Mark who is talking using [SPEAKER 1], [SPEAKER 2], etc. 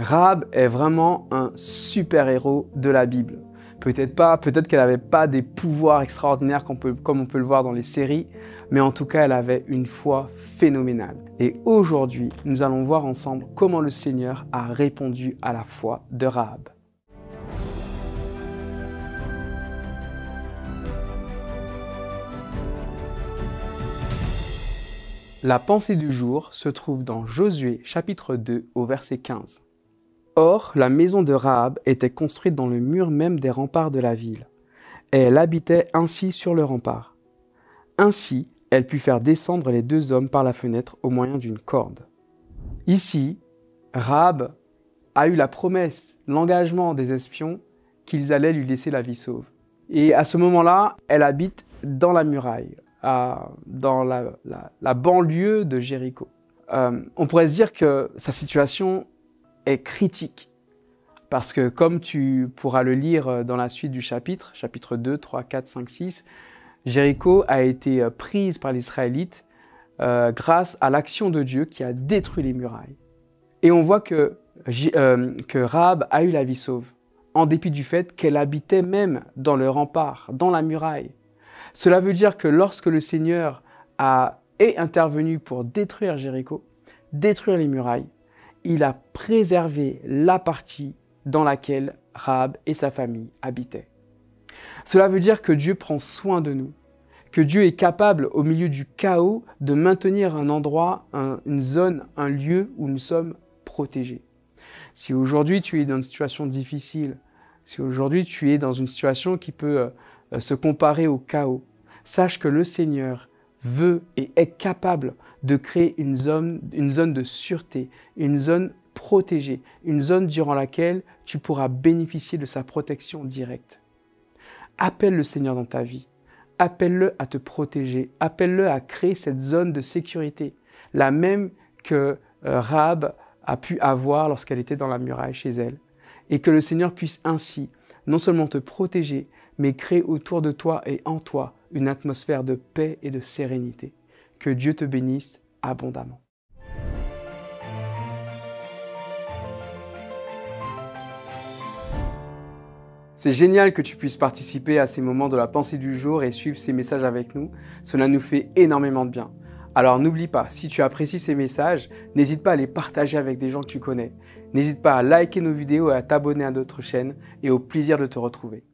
[SPEAKER 1] Rahab est vraiment un super-héros de la Bible. Peut-être pas, peut-être qu'elle n'avait pas des pouvoirs extraordinaires comme on peut le voir dans les séries, mais en tout cas, elle avait une foi phénoménale. Et aujourd'hui, nous allons voir ensemble comment le Seigneur a répondu à la foi de Rahab. La pensée du jour se trouve dans Josué chapitre 2 au verset 15. Or, la maison de Rahab était construite dans le mur même des remparts de la ville, et elle habitait ainsi sur le rempart. Ainsi, elle put faire descendre les deux hommes par la fenêtre au moyen d'une corde. Ici, Rahab a eu la promesse, l'engagement des espions qu'ils allaient lui laisser la vie sauve. Et à ce moment-là, elle habite dans la muraille dans la, banlieue de Jéricho. Euh, on pourrait se dire que sa situation est critique. Parce que comme tu pourras le lire dans la suite du chapitre, chapitre 2, 3, 4, 5, 6, Jéricho a été prise par les Israélites euh, grâce à l'action de Dieu qui a détruit les murailles. Et on voit que, euh, que a eu la vie sauve, en dépit du fait qu'elle habitait même dans le rempart, dans la muraille. Cela veut dire que lorsque le Seigneur a, est intervenu pour détruire Jéricho, détruire les murailles, il a préservé la partie dans laquelle Rahab et sa famille habitaient. Cela veut dire que Dieu prend soin de nous, que Dieu est capable, au milieu du chaos, de maintenir un endroit, une zone, un lieu où nous sommes protégés. Si aujourd'hui tu es dans une situation difficile, si aujourd'hui tu es dans une situation qui peut euh, se comparer au chaos, sache que le Seigneur veut et est capable de créer une zone, une zone de sûreté, une zone protégée, une zone durant laquelle tu pourras bénéficier de sa protection directe. Appelle le Seigneur dans ta vie. Appelle-le à te protéger. Appelle-le à créer cette zone de sécurité, la même que euh, a pu avoir lorsqu'elle était dans la muraille chez elle. Et que le Seigneur puisse ainsi non seulement te protéger, mais crée autour de toi et en toi une atmosphère de paix et de sérénité. Que Dieu te bénisse abondamment. C'est génial que tu puisses participer à ces moments de la pensée du jour et suivre ces messages avec nous. Cela nous fait énormément de bien. Alors n'oublie pas, si tu apprécies ces messages, n'hésite pas à les partager avec des gens que tu connais. N'hésite pas à liker nos vidéos et à t'abonner à notre chaîne et au plaisir de te retrouver.